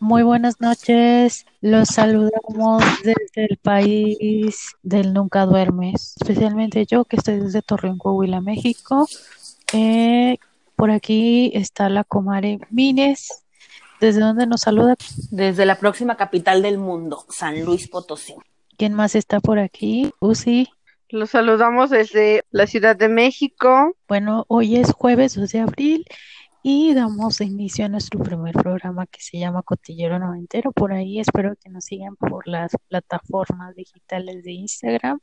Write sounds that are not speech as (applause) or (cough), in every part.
Muy buenas noches. Los saludamos desde el país del Nunca Duermes, especialmente yo que estoy desde Torreón, Coahuila, México. Eh, por aquí está la Comare Mines. ¿Desde dónde nos saluda? Desde la próxima capital del mundo, San Luis Potosí. ¿Quién más está por aquí? Uzi. Los saludamos desde la Ciudad de México. Bueno, hoy es jueves 2 de abril y damos inicio a nuestro primer programa que se llama Cotillero Noventero. Por ahí espero que nos sigan por las plataformas digitales de Instagram,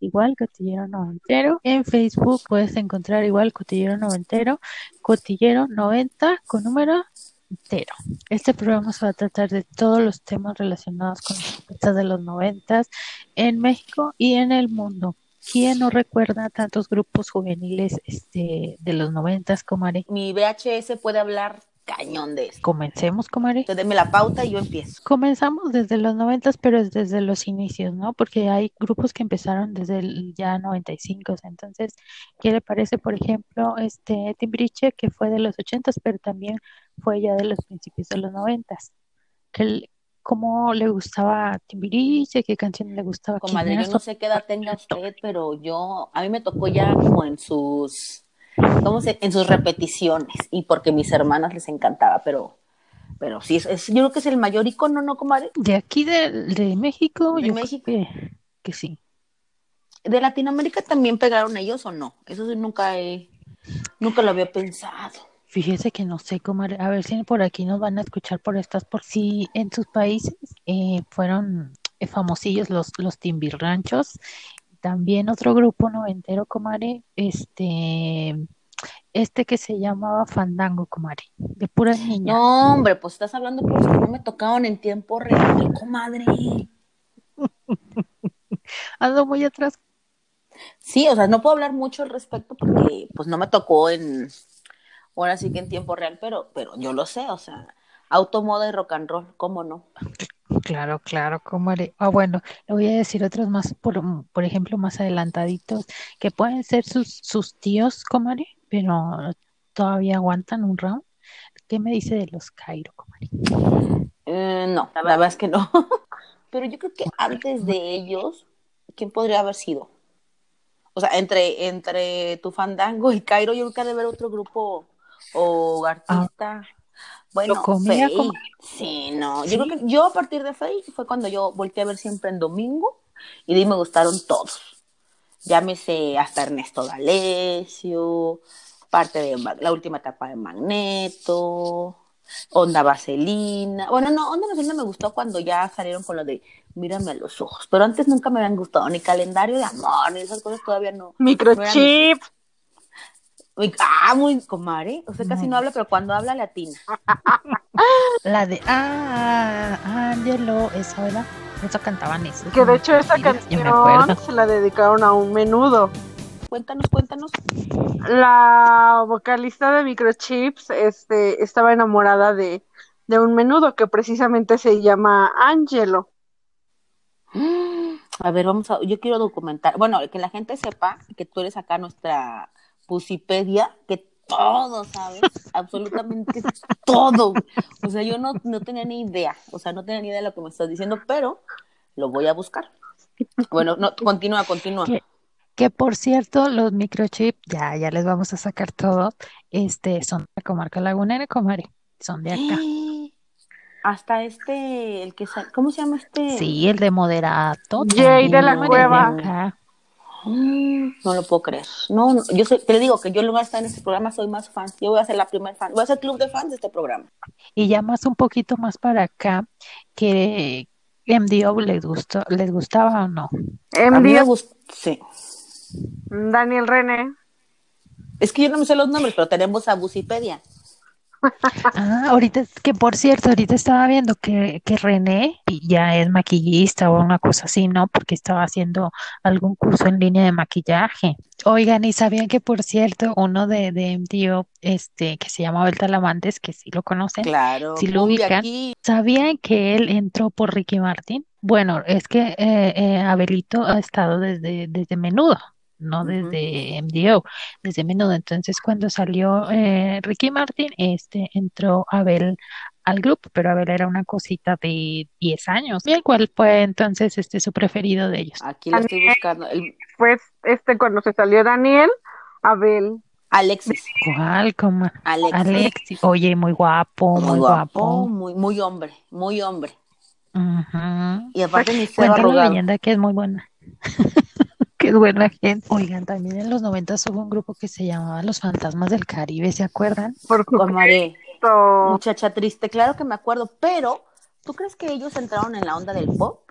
igual Cotillero Noventero. En Facebook puedes encontrar igual Cotillero Noventero, Cotillero 90 con número entero. Este programa se va a tratar de todos los temas relacionados con las fiestas de los noventas en México y en el mundo. ¿Quién no recuerda tantos grupos juveniles este, de los noventas, Comare? Mi VHS puede hablar cañón de eso. Comencemos, Comare. Entonces, deme la pauta y yo empiezo. Comenzamos desde los noventas, pero es desde los inicios, ¿no? Porque hay grupos que empezaron desde el ya 95. Entonces, ¿qué le parece, por ejemplo, este Timbriche, que fue de los ochentas, pero también fue ya de los principios de los noventas? Que, cómo le gustaba Timbiriche, qué canción le gustaba. Comadre, yo no sé qué edad tenga usted, pero yo, a mí me tocó ya como en sus, ¿cómo se? En sus repeticiones, y porque mis hermanas les encantaba, pero, pero sí, es, yo creo que es el mayor icono, ¿no, comadre? De aquí de, de México, de yo México. Creo que, que sí. ¿De Latinoamérica también pegaron ellos o no? Eso nunca he, nunca lo había pensado. Fíjese que no sé cómo, a ver si por aquí nos van a escuchar por estas, por si en sus países eh, fueron eh, famosillos los, los timbirranchos. También otro grupo noventero, comare, este, este que se llamaba Fandango, comare, de puras niñas. No, hombre, pues estás hablando por los que no me tocaban en tiempo real, comadre. (laughs) Ando muy atrás. Sí, o sea, no puedo hablar mucho al respecto porque pues no me tocó en ahora sí que en tiempo real, pero, pero yo lo sé, o sea, automoda y rock and roll, ¿cómo no? Claro, claro, ¿cómo haré? Ah, bueno, le voy a decir otros más, por, por ejemplo, más adelantaditos, que pueden ser sus, sus tíos, comadre, pero todavía aguantan un round. ¿Qué me dice de los Cairo, comadre? Eh, no, la verdad es que no. (laughs) pero yo creo que antes de ellos, ¿quién podría haber sido? O sea, entre, entre tu fandango y Cairo, yo creo que ha de haber otro grupo o artista. Ah, bueno, Faye. Sí, no. ¿Sí? Yo creo que yo a partir de Faye fue cuando yo volteé a ver siempre en domingo y de ahí me gustaron todos. Llámese hasta Ernesto D'Alessio, parte de la última etapa de Magneto, Onda Vaselina. Bueno, no, Onda Vaselina me gustó cuando ya salieron con lo de mírame a los ojos. Pero antes nunca me habían gustado ni calendario de amor, ni esas cosas todavía no. Microchip. No ah, muy comadre. O sea, casi no habla, pero cuando habla latina. La de Ah, Angelo, eso era. Eso cantaban eso. Que de hecho esa canción se la dedicaron a un menudo. Cuéntanos, cuéntanos. La vocalista de Microchips este, estaba enamorada de, de un menudo que precisamente se llama Angelo. (gasps) A ver, vamos a, yo quiero documentar, bueno, que la gente sepa que tú eres acá nuestra Pusipedia, que todo sabes, absolutamente todo. O sea, yo no, no tenía ni idea, o sea, no tenía ni idea de lo que me estás diciendo, pero lo voy a buscar. Bueno, no, continúa, continúa. Que, que por cierto, los microchips, ya, ya les vamos a sacar todo, este, son de la comarca lagunera, comare, son de acá. (gasps) hasta este, el que ¿cómo se llama este? Sí, el de moderato. Jay de la cueva. De no lo puedo creer. No, no yo sé, te digo que yo en lugar de estar en este programa soy más fan. Yo voy a ser la primer fan. Voy a ser club de fans de este programa. Y ya más un poquito más para acá, que MDO les gustó, les gustaba o no. A mí me gustó, sí. Daniel René. Es que yo no me sé los nombres, pero tenemos a Bucipedia. Ah, ahorita, que por cierto, ahorita estaba viendo que, que René ya es maquillista o una cosa así, ¿no? Porque estaba haciendo algún curso en línea de maquillaje. Oigan, y sabían que por cierto, uno de, de MDO, este, que se llama El Talamantes, que sí lo conocen, claro, si lo ubican, aquí. ¿sabían que él entró por Ricky Martin? Bueno, es que eh, eh, Abelito ha estado desde, desde menudo no desde MDO, desde menudo. Entonces, cuando salió eh, Ricky Martin, este entró Abel al grupo, pero Abel era una cosita de 10 años. ¿Y cuál fue entonces este su preferido de ellos? Aquí lo estoy buscando. El... Pues este cuando se salió Daniel, Abel. Alexis. ¿Cuál? ¿Cómo? Alexis. Alexis. Oye, muy guapo, muy, guapo. Muy, muy hombre, muy hombre. Ujú. Y aparte mi leyenda que es muy buena. (laughs) Qué buena gente. Oigan, también en los 90 hubo un grupo que se llamaba Los Fantasmas del Caribe, ¿se acuerdan? Por Comadre, supuesto. muchacha triste, claro que me acuerdo, pero ¿tú crees que ellos entraron en la onda del pop?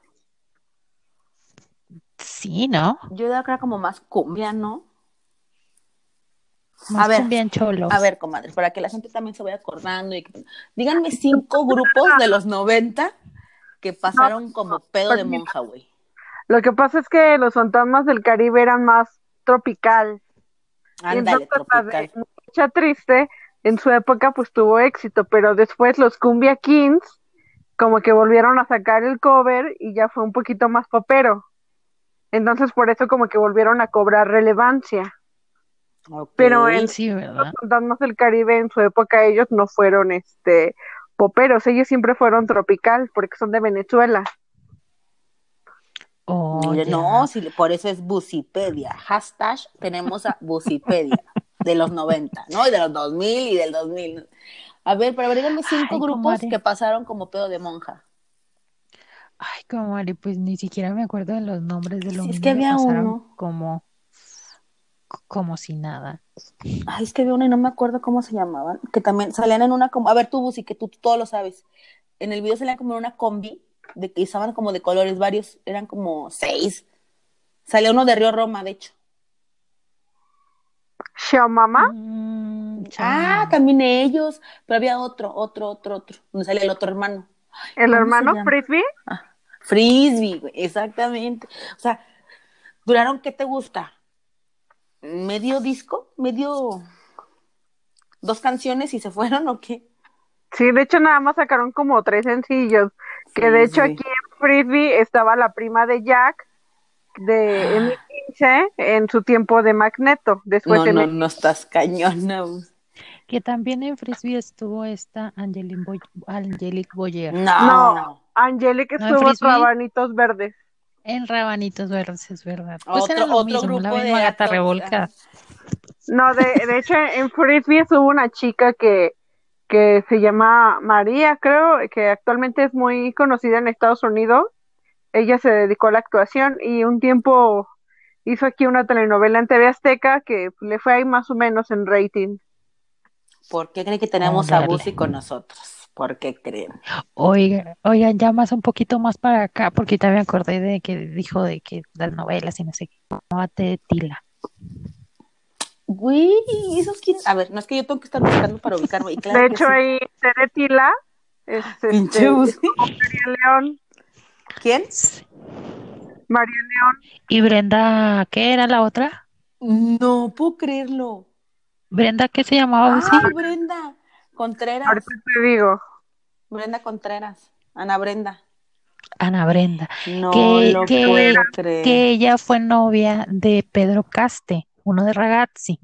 Sí, ¿no? Yo era creo como más cumbia, ¿no? Más A ver, bien cholos. A ver, comadres, para que la gente también se vaya acordando y que- díganme cinco grupos de los 90 que pasaron como pedo de monja, güey. Lo que pasa es que los fantasmas del Caribe eran más tropical. Y Ándale, tropical. Mucha Triste, en su época pues tuvo éxito, pero después los Cumbia Kings como que volvieron a sacar el cover y ya fue un poquito más popero. Entonces por eso como que volvieron a cobrar relevancia. Pero en Sí, los fantasmas del Caribe en su época ellos no fueron este poperos, ellos siempre fueron tropical porque son de Venezuela. Oh, no, si, por eso es Bucipedia. Hashtag tenemos a Bucipedia de los 90, ¿no? Y de los 2000 y del 2000. A ver, pero díganme cinco Ay, grupos que pasaron como pedo de monja. Ay, comadre, pues ni siquiera me acuerdo de los nombres de los Sí, es que había pasaron uno. como como si nada. Ay, es que había una y no me acuerdo cómo se llamaban, que también salían en una como, a ver tú Busi, que tú, tú todo lo sabes. En el video salían como en una combi, de que estaban como de colores varios, eran como seis. Salía uno de Río Roma, de hecho. Xiaomama, Mm, Ah, también ellos, pero había otro, otro, otro, otro, donde salía el otro hermano. el ¿cómo se hermano? Frisbee, Ah, Frisbee, güey, exactamente. O sea, duraron, ¿qué te gusta? ¿Medio disco? ¿Medio dos canciones y se fueron o qué? Sí, de hecho nada más sacaron como tres sencillos, que de hecho aquí en Frisbee estaba la prima de Jack de M15 en su tiempo de Magneto, después No, de no, no estás cañona. Que también en Frisbee estuvo esta Angelique, Boy Angelique Boyer. No. No. Angelique ¿No en estuvo en? Rabanitos Verdes. En Rabanitos Verdes, es verdad. Pues Otro- era lo otro mismo, la grupo de gata revolcada. No, de, de hecho en Frisbee hubo una chica que, que se llama María, creo, que actualmente es muy conocida en Estados Unidos. Ella se dedicó a la actuación y un tiempo hizo aquí una telenovela en TV Azteca que le fue ahí más o menos en rating. ¿Por qué creen que tenemos a. Busi con nosotros? ¿Por qué creen? Oiga, oigan, ya más un poquito más para acá, porque también me acordé de que dijo de que las novelas y no sé qué. Ted Tila. Güey, ¿esos quién? A ver, no es que yo tengo que estar buscando para ubicarme. Y claro de que hecho sí. ahí Tere Tila es, Pinche este, Busi. es como María León. ¿Quién? María León. ¿Y Brenda, qué era la otra? No puedo creerlo. ¿Brenda qué se llamaba? Ah, Brenda Contreras. Ahorita te digo. Brenda Contreras. Ana Brenda. Ana Brenda. No Que- lo que- creer. Que ella fue novia de Pedro Caste, uno de Ragazzi.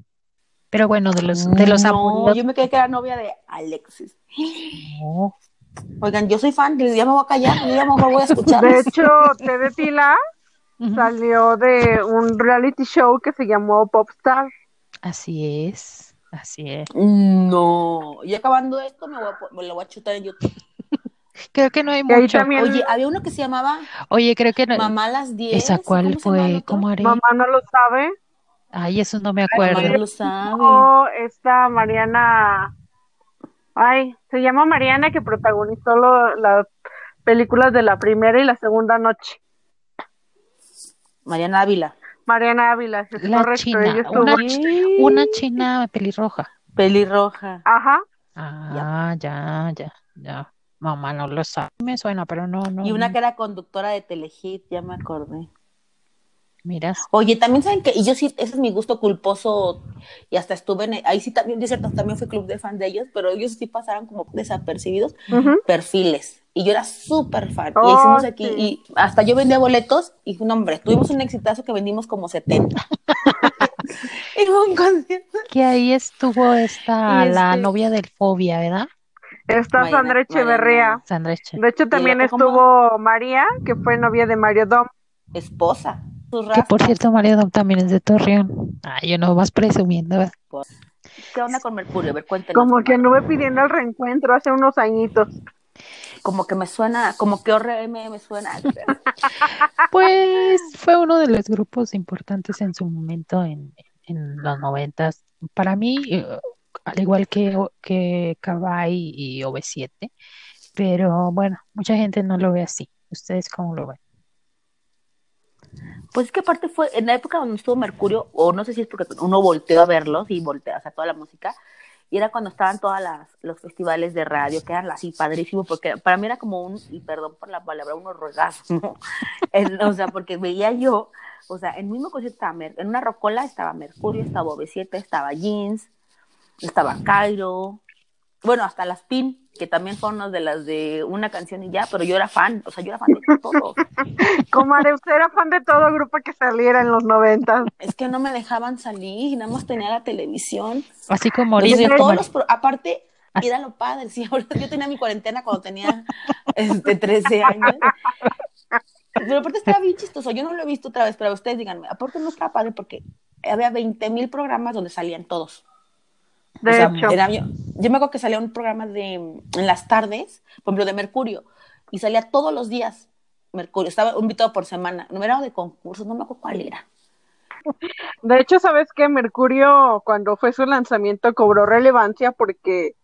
Pero bueno, de los, de los no, yo me quedé que era novia de Alexis. No. Oigan, yo soy fan, ya me voy a callar, ya mejor voy a escuchar. (laughs) De hecho, Tere Tila salió de un reality show que se llamó Popstar. Así es, así es. No, y acabando esto me, voy a, me lo voy a chutar en YouTube. (laughs) Creo que no hay ahí mucho. también Oye, había uno que se llamaba Oye, creo que no. Mamá a las 10. ¿Esa cuál ¿cómo se llama el fue? ¿Cómo haré? mamá no lo sabe. Ay, eso no me acuerdo. no lo sabe. Esta Mariana. Ay, se llama Mariana que protagonizó lo- las películas de la primera y la segunda noche. Mariana Ávila. Mariana Ávila, es La correcto. china, ella estuvo- una, china pelirroja. Pelirroja. Ajá. Ah, ya, ya, ya. Mamá no lo sabe. Me suena, pero no, no. Y una no. que era conductora de Telehit, ya me acordé. Miras. Oye, también saben que, y yo sí, ese es mi gusto culposo, y hasta estuve en, ahí sí también, de cierto, también fui club de fan de ellos, pero ellos sí pasaron como desapercibidos, perfiles, y yo era súper fan, y hicimos aquí, sí. y hasta yo vendía boletos, y no, hombre, tuvimos un exitazo que vendimos como 70. (laughs) (laughs) y fue un concierto. Que ahí estuvo esta, la novia del Fobia, ¿verdad? Está Mariana- Sandra Echeverría. Sandra Eche. De hecho, también estuvo María, que fue novia de Mario Dom. Esposa. Que por cierto, Mario Dom también es de Torreón. Ay, yo no vas presumiendo. ¿verdad? ¿Qué onda con Mercurio? A ver. Como que anduve pidiendo el reencuentro hace unos añitos. Como que me suena, como que ORM me suena. (laughs) Pues fue uno de los grupos importantes en su momento en, en los noventas. Para mí, eh, al igual que, que Kawai y OV7, pero bueno, mucha gente no lo ve así. ¿Ustedes cómo lo ven? Pues es que aparte fue en la época donde estuvo Mercurio, o no sé si es porque uno volteó a verlos y voltea, o sea, toda la música, y era cuando estaban todas las los festivales de radio, que eran así padrísimo, porque para mí era como un, y perdón por la palabra, un orgasmo, (laughs) El- o sea, porque veía yo, o sea, en el mismo concierto estaba, Mer- en una rocola estaba Mercurio, estaba OV7, estaba Jeans, estaba Cairo, bueno, hasta las PIN, que también fueron unas de las de una canción y ya, pero yo era fan, o sea, yo era fan de todo. (laughs) Comadre, usted era fan de todo grupo que saliera en los noventas. Es que no me dejaban salir, nada más tenía la televisión. Así como Entonces, ahorita, todos como- los pro- aparte, Así- era lo padre, sí, (laughs) ahorita yo tenía mi cuarentena cuando tenía este, 13 años. Pero aparte estaba bien chistoso, yo no lo he visto otra vez, pero ustedes díganme, aparte no estaba padre porque había 20 mil programas donde salían todos. De O sea, hecho, era- yo, yo me acuerdo que salía un programa de en las tardes, por ejemplo, de Mercurio, y salía todos los días Mercurio, estaba un invitado por semana, no era de concursos, no me acuerdo cuál era. de hecho, ¿sabes qué? Mercurio, cuando fue su lanzamiento, cobró relevancia porque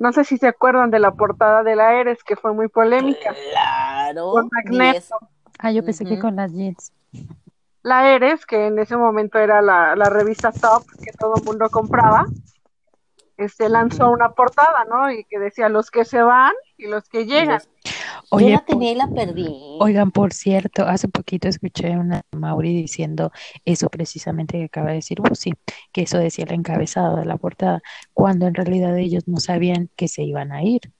no sé si se acuerdan de la portada de la Eres, que fue muy polémica. Claro. Con Magneto. Ah, yo pensé que Ujú. con las jeans. La Eres, que en ese momento era la, la revista top que todo el mundo compraba, este lanzó una portada, ¿no? Y que decía los que se van y los que llegan. Oye, yo la tenía y la perdí. Oigan, por cierto, hace poquito escuché a una Mauri diciendo eso precisamente que acaba de decir sí, que eso decía el encabezado de la portada, cuando en realidad ellos no sabían que se iban a ir.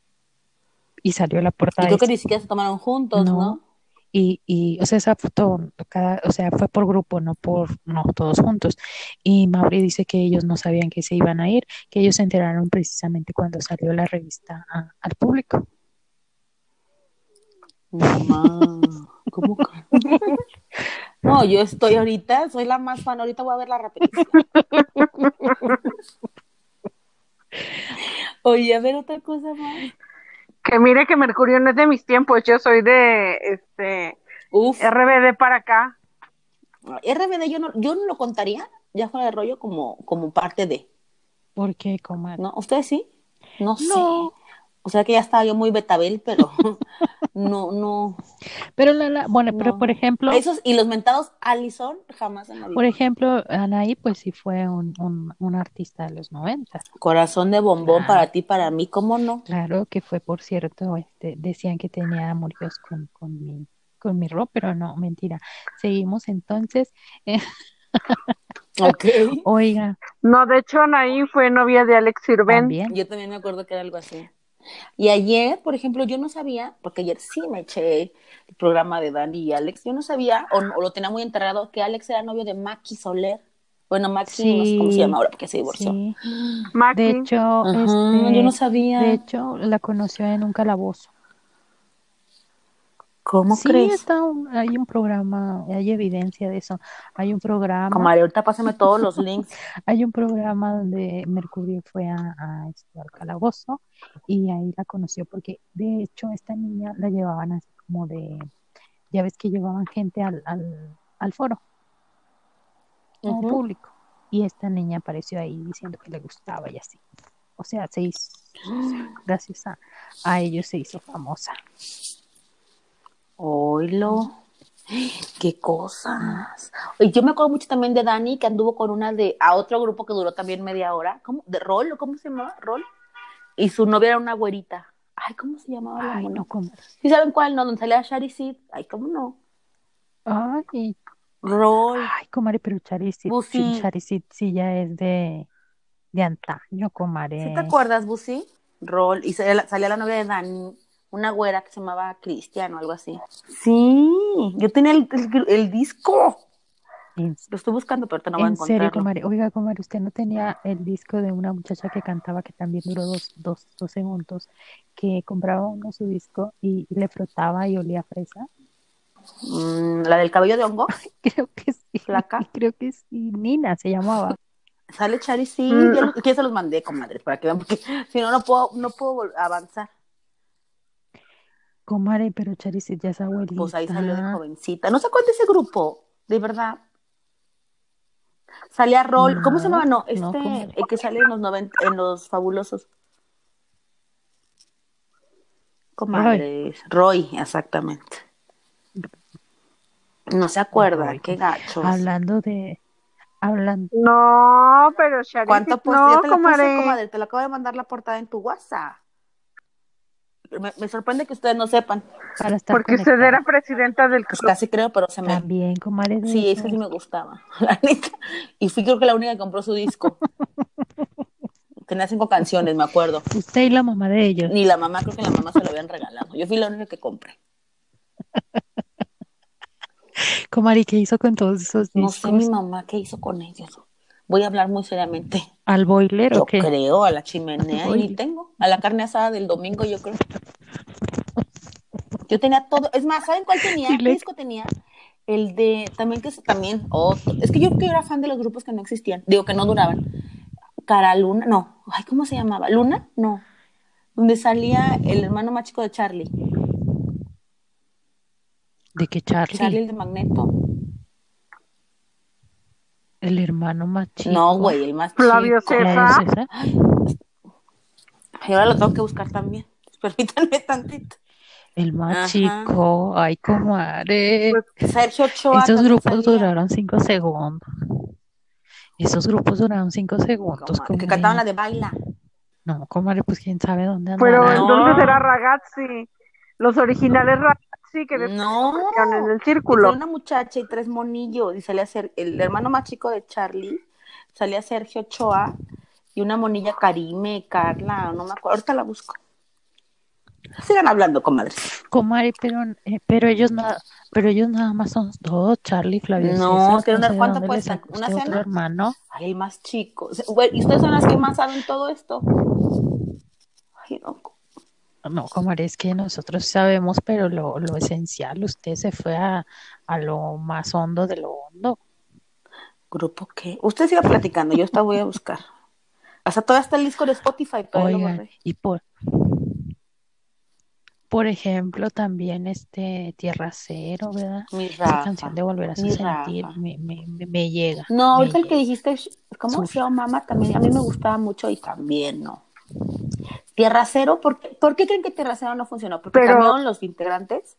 Y salió la y portada creo que y- ni siquiera se tomaron juntos, ¿no? No. Y, y, o sea, esa foto, cada, o sea, fue por grupo, no por, no todos juntos. Y Mauri dice que ellos no sabían que se iban a ir, que ellos se enteraron precisamente cuando salió la revista a- al público. Mamá, ¿cómo? No, yo estoy ahorita, soy la más fan, ahorita voy a ver la repetición. (laughs) Oye, a ver otra cosa más. Que mire que Mercurio no es de mis tiempos, yo soy de este Uf, RBD para acá. RBD yo no, yo no lo contaría, ya fuera de rollo, como, como parte de, ¿Por qué, comadre? ¿no? ¿Ustedes sí? No, sé. O sea que ya estaba yo muy betabel, pero (laughs) no, no. Pero la, la- bueno, pero por ejemplo, Esos y los mentados Allison jamás en la vida. por ejemplo, Anaí, pues sí fue un, un, un artista de los 90. Corazón de bombón Ah. para ti, para mí, ¿cómo no? Claro que fue, por cierto, este, decían que tenía amoríos con, con mi, con mi Ro, pero no, mentira. Seguimos entonces. Eh, (laughs) Ok. (laughs) oiga, No, de hecho Anaí fue novia de Alex Sirven. también. Yo también me acuerdo que era algo así. Y ayer, por ejemplo, yo no sabía, porque ayer sí me eché el programa de Dani y Alex, yo no sabía, o, no- o lo tenía muy enterrado, que Alex era novio de Maki Soler. Bueno, Maki, no sé cómo se llama ahora, porque se divorció. Sí. Maki. De hecho, este, yo no sabía. de hecho, la conoció en un calabozo. ¿Cómo Sí, crees? está un- hay un programa, hay evidencia de eso. Hay un programa, Comadre, ahorita pásame todos los links. (laughs) hay un programa donde Mercurio fue a, a, al calabozo y ahí la conoció porque de hecho esta niña la llevaban así como de, ya ves que llevaban gente al, al, al foro, Ujú. público. Y esta niña apareció ahí diciendo que le gustaba y así. O sea, se hizo, (gasps) gracias a, a ellos se hizo famosa. Oilo. Qué cosas. Y yo me acuerdo mucho también de Dani, que anduvo con una de, a otro grupo que duró también media hora. ¿Cómo? ¿De Rol? ¿o ¿Cómo se llamaba? ¿Rol? Y su novia era una güerita. Ay, ¿cómo se llamaba la Ay, mona? no, ¿Sí saben cuál? No, donde salía Shari Sid. Ay, ¿cómo no? ay, Rol. Ay, comadre, pero Charizit, Pues sí, sí. Ya es de, de antaño, comadre. ¿Sí te acuerdas, Busi? Rol. Y salía salía la novia de Dani, una güera que se llamaba Cristian o algo así. Sí, yo tenía el, el- el disco. Lo estoy buscando, pero no voy a En serio, comadre. Oiga, comadre, ¿usted no tenía el disco de una muchacha que cantaba que también duró dos, dos, dos segundos, que compraba uno su disco y le frotaba y olía a fresa? Mm, la del cabello de hongo, (laughs) Creo que sí. flaca. (laughs) Creo que sí. Nina se llamaba. Sale Chari, sí, Mm. que ya se los mandé, comadre, para que vean, porque si no, no puedo, no puedo avanzar. Comadre, pero Charis ya es abuelita. Pues ahí salió de jovencita. No sé cuál de ese grupo, de verdad. Salía Rol, ¿cómo se No, llamaba? No, no, este, el que sale en los 90, en los fabulosos. Comadres. Roy, exactamente. No se acuerda, Roy, qué gachos. Hablando de. Hablando. No, pero Charity, ¿Cuánto no, ya te la puse, comadre. comadre, te lo acabo de mandar la portada en tu WhatsApp. Me, me sorprende que ustedes no sepan. Para estar Porque usted era presidenta del Pues club. casi creo, pero se me. También, comadre. Sí, eso. sí me gustaba, (laughs) la neta. Y fui creo que la única que compró su disco. (laughs) Tenía cinco canciones, me acuerdo. Usted y la mamá de ellos. Ni la mamá, creo que la mamá se lo habían regalado. Yo fui la única que compré. (laughs) Comadre, ¿qué hizo con todos esos No discos? sé mi mamá qué hizo con ellos. Voy a hablar muy seriamente. ¿Al boiler Yo o qué? creo, a la chimenea y tengo. A la carne asada del domingo, yo creo. Yo tenía todo. Es más, ¿saben cuál tenía? ¿Qué disco tenía? El de, también que es, también, otro. Es que yo que era fan de los grupos que no existían. Digo, que no duraban. Cara Luna, no. Ay, ¿cómo se llamaba? ¿Luna? No. Donde salía el hermano más chico de Charlie. ¿De qué Charlie? Charlie el de Magneto. El hermano más chico. No, güey, el más Flavio chico. César. César. Y ahora lo tengo que buscar también. (laughs) Permítanme tantito. El más Ajá. chico. Ay, comadre. Sergio Ochoa. Esos grupos duraron cinco segundos. Esos grupos duraron cinco segundos. Comadre, que cantaban la de Baila. No, comadre, pues quién sabe dónde Pero andarán. No. entonces era Ragazzi. Los originales Ragazzi que después No. pusieron en el Era círculo. una muchacha y tres monillos. Y salía ser el hermano más chico de Charlie. Salía Sergio Ochoa. Y una monilla Karime, Carla. No me acuerdo. Ahorita la busco. Sigan hablando, comadre. Comadre, pero, eh, pero ellos nada, pero ellos nada más son dos, Charlie, Flavio No, César, que una- sé de ¿cuánto sacó ¿Una usted otro cena? hermano. Ay, el más chico. ¿Y ustedes son las que más saben todo esto? Ay, no. No, comadre, es que nosotros sabemos, pero lo, lo esencial, usted se fue a, a lo más hondo de lo hondo. ¿Grupo qué? Usted siga platicando. Yo esta voy a buscar. Hasta todavía está el disco de Spotify, pero Oigan, y por, por ejemplo, también este Tierra Cero, ¿verdad? Mi Esa canción de Volver a mi sentir me, me, me, llega. No, me ahorita el que dijiste, ¿cómo se llama, mamá? También a mí me gustaba mucho y también no. Tierra Cero, ¿por qué, ¿por qué creen que Tierra Cero no funcionó? ¿Porque Pero- cambiaron los integrantes?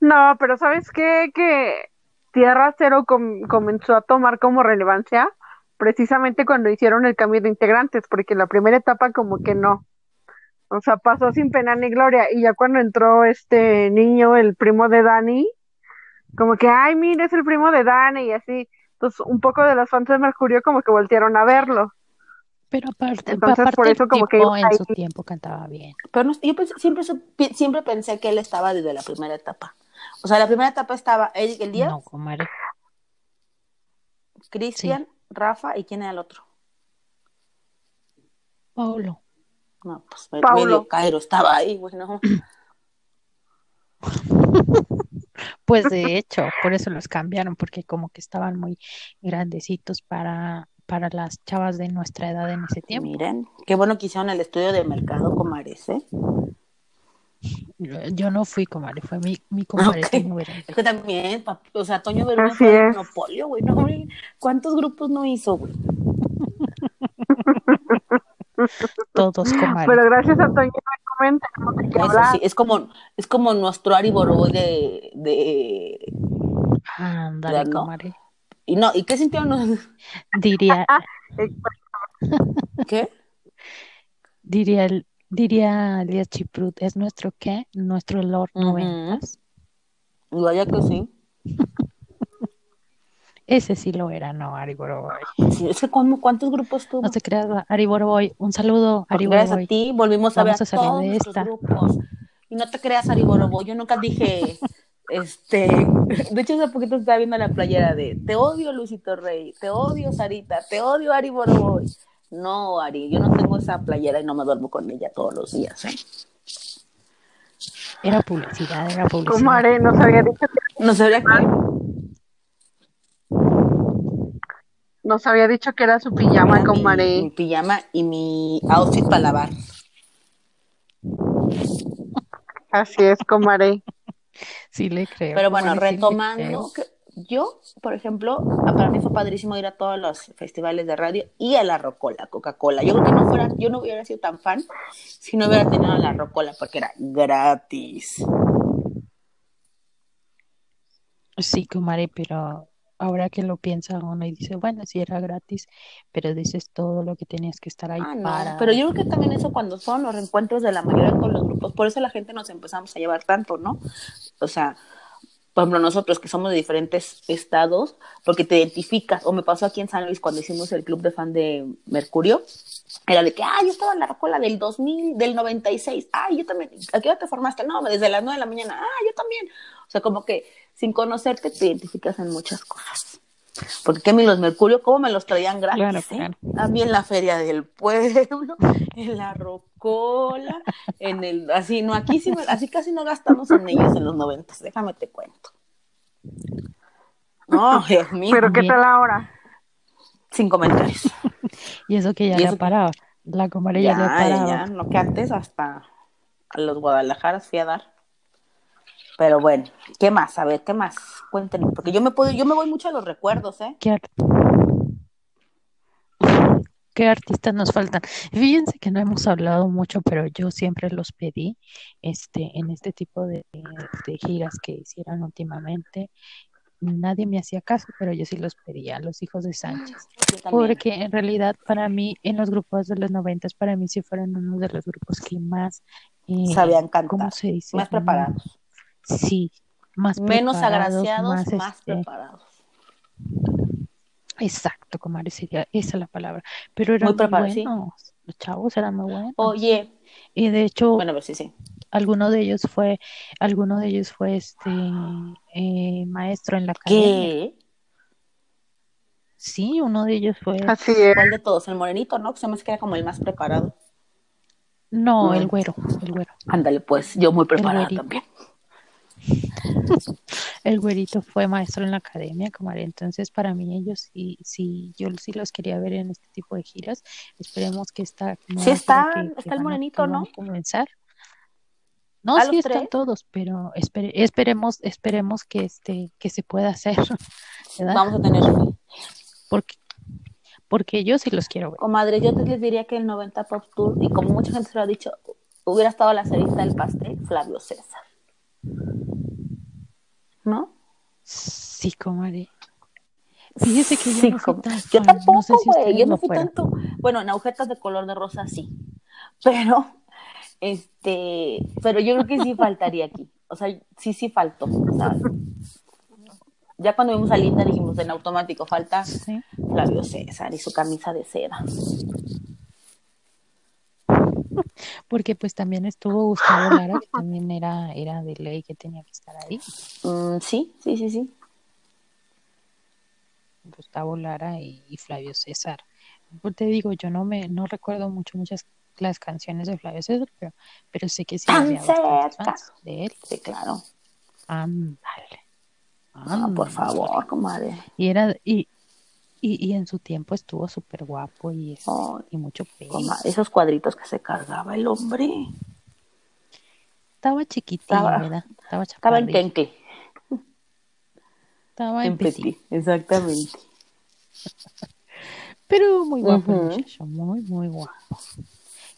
No, pero ¿sabes qué? Que Tierra Cero com- comenzó a tomar como relevancia precisamente cuando hicieron el cambio de integrantes, porque la primera etapa como que no. O sea, pasó sin pena ni gloria. Y ya cuando entró este niño, el primo de Dani, como que, ay, mira, es el primo de Dani y así. Entonces, un poco de las fans de Mercurio como que voltearon a verlo. Pero aparte, Entonces, aparte por el eso como que tipo iba en su tiempo cantaba bien. Pero no- yo pensé- siempre, siempre pensé que él estaba desde la primera etapa. O sea, la primera etapa estaba Eric Elías, No, comadre. Cristian, Rafa y ¿quién era el otro? Paulo. No, pues me- Paulo. medio Cairo estaba ahí, güey, no. (laughs) Pues de hecho, por eso los cambiaron, porque como que estaban muy grandecitos para, para las chavas de nuestra edad en ese tiempo. Miren, qué bueno que hicieron el estudio de mercado, comares, ¿eh? Yo, yo no fui, comadre, fue mi, mi compadre Ok. Toño Verón. Es que también, o sea, Toño Verón Así fue monopolio, güey, no, güey. ¿Cuántos grupos no hizo, güey? Todos, comadre. Pero gracias a Toño Eso hablar. sí, es como, es como nuestro Ari Boroboy de, de, Ándale, no. comadre. Y no, ¿y qué sintieron? los- Diría, (laughs) ¿Qué? diría, el- diría Elías Chiprut, ¿es nuestro qué? Nuestro Lord Ujú. noventas. Y vaya que sí. (laughs) Ese sí lo era, no, Ari Boroboy. Sí, es que ¿cómo- ¿cuántos grupos tuvo? No te creas, Ari Boroboy. Un saludo, Ari Gracias a Boroboy. ti volvimos a ver Vamos a a salir todos de esta. grupos. Y no te creas, Ari Boroboy, yo nunca dije Este, (laughs) de hecho hace poquito estaba viendo la playera de Te odio Lucito Rey, te odio Sarita, te odio Ari Boroboy. No, Ari, yo no tengo esa playera y no me duermo con ella todos los días, ¿eh? Era publicidad, era publicidad. Comadre, no sabía dicho que, No sabría qué. nos había dicho que era su pijama, Era mi, mi comadre. pijama y mi outfit para lavar. Así es, comadre. Sí le creo. Pero bueno, sí retomando, que yo, por ejemplo, para mí fue padrísimo ir a todos los festivales de radio y a la Rocola, Coca-Cola. Yo creo que no fuera, yo no hubiera sido tan fan si no hubiera tenido la Rocola porque era gratis. Sí, comadre, pero ahora que lo piensa uno y dice, bueno, sí era gratis, pero dices todo lo que tenías que estar ahí Ah, no, para. pero yo creo que también eso cuando son los reencuentros de la mayoría con los grupos, por eso la gente nos empezamos a llevar tanto, ¿no? O sea, por ejemplo, nosotros que somos de diferentes estados, porque te identificas, o me pasó aquí en San Luis cuando hicimos el club de fan de Mercurio, era de que, ah, yo estaba en la Rocola del 2000, del 96, ah, yo también, ¿a qué hora te formaste? No, desde las 9 de la mañana, ah, yo también. O sea, como que sin conocerte te identificas en muchas cosas. Porque mí los Mercurio, ¿cómo me los traían gratis? Claro, eh? claro. A mí en la feria del pueblo, (laughs) en la rocola, en el, así, no, aquí sí, así casi no gastamos en ellos en los noventas, déjame te cuento. No, (laughs) Dios mío, Pero ¿qué tal ahora? sin comentarios. (laughs) Y eso que ya le eso- paraba. La comadre ya, Ya, le ya, no que antes hasta a los Guadalajaras fui a dar. Pero bueno, ¿qué más? A ver, ¿qué más? Cuéntenme, porque yo me puedo, yo me voy mucho a los recuerdos, ¿eh? ¿Qué, ar- qué artistas nos faltan? Fíjense que no hemos hablado mucho, pero yo siempre los pedí este, en este tipo de, de giras que hicieron últimamente. Nadie me hacía caso, pero yo sí los pedía, los hijos de Sánchez. También. Porque en realidad para mí, en los grupos de los noventas, para mí sí fueron uno de los grupos que más, eh, Sabían cantar, ¿cómo se dice? más preparados, Sí, más menos agraciados, más, más este, preparados. Exacto, comadre, sería esa la palabra. Pero eran Muy muy preparados, sí. buenos, los chavos eran muy buenos. Oye, Y de hecho, bueno, a ver si sí. alguno de ellos fue, alguno de ellos fue este eh, maestro en la academia. ¿Qué? Sí, uno de ellos fue, Así es. ¿Cuál de todos? El morenito, ¿no? Que se me hace que era como el más preparado. no, el Mm. güero, el güero. Ándale, pues, yo muy preparada también. El güerito fue maestro en la academia, comadre. Entonces, para mí ellos sí, sí, yo sí los quería ver en este tipo de giras. Esperemos que esta gira está- que- está que el morenito, a ¿no? comenzar. No, ¿A sí están tres? todos, pero espere- esperemos, esperemos que este, que se pueda hacer, (laughs) ¿verdad? Vamos a tener fe. Porque, porque yo sí los quiero ver. Comadre, yo te les diría que el 90 Pop Tour, y como mucha gente se lo ha dicho, hubiera estado la cerita del pastel, Flavio César. ¿No? Sí, comadre. Fíjese que yo Sí, no fui tan Yo fan, no sé tampoco, si Yo no fui fueron. tanto. Bueno, en agujetas de color de rosa sí. Pero, este, pero yo creo que sí faltaría aquí. O sea, sí, sí faltó. ¿sabes? Ya cuando vimos a Linda dijimos en automático, falta. Flavio César y su camisa de seda. Porque pues también estuvo Gustavo Lara, que (laughs) también era, era de ley que tenía que estar ahí. Mm, sí, sí, sí, sí. Gustavo Lara y, y Flavio César. Pues te digo, yo no me no recuerdo mucho muchas las canciones de Flavio César, pero, pero sé que sí había fans de él. Sí, claro. Ándale. Ah, por favor, comadre. Y era y, y, y en su tiempo estuvo súper guapo y, mucho. Comadre, esos cuadritos que se cargaba el hombre. Estaba chiquitín, Estaba- ¿verdad? Estaba Estaba en. Kenke. Estaba en En petit. Exactamente. (laughs) Pero muy guapo el muchacho, muy, muy guapo.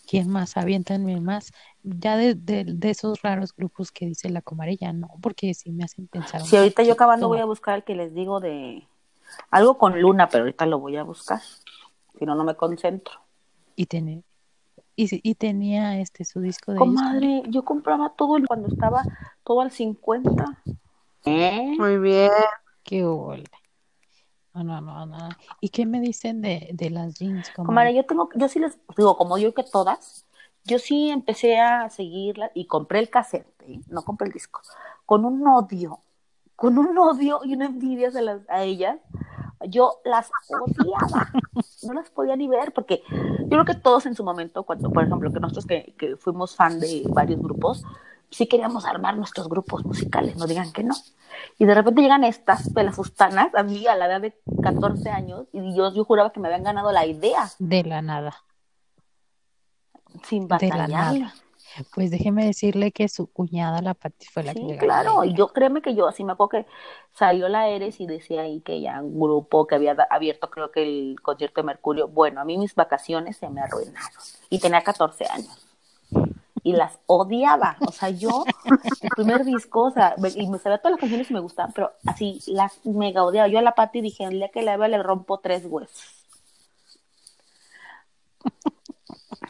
¿Quién más? Aviéntanme más. Ya de, de, de esos raros grupos que dice la comarilla, no, porque sí me hacen pensar. Si ahorita yo acabando voy a buscar el que les digo de algo con luna, pero ahorita lo voy a buscar. Si no, no me concentro. Y, tener, y, y tenía este su disco de. Comadre, yo compraba todo cuando estaba todo al 50. ¿Eh? Muy bien. Qué bola. No, no, no, no. ¿Y qué me dicen de, de las jeans? Comadre, yo tengo, yo sí les digo, como yo que todas, yo sí empecé a seguirla y compré el cassette, ¿eh? no compré el disco, con un odio, con un odio y una envidia a, las, a ellas. Yo las odiaba, no las podía ni ver, porque yo creo que todos en su momento, cuando, por ejemplo, que nosotros que, que fuimos fan de varios grupos, sí queríamos armar nuestros grupos musicales, no digan que no. Y de repente llegan estas pelafustanas a mí a la edad de 14 años y yo, yo juraba que me habían ganado la idea. De la nada. Sin batallar. Pues déjeme decirle que su cuñada, la Pati, fue la sí, que le claro, y yo créeme que yo así me acuerdo que salió la Eres y decía ahí que ya un grupo que había abierto creo que el concierto de Mercurio. Bueno, a mí mis vacaciones se me arruinaron y tenía 14 años y las odiaba. O sea, yo, el primer disco, o sea, y me sabía todas las canciones y me gustaban, pero así las mega odiaba. Yo a la Pati dije, el día que la vea le rompo tres huesos.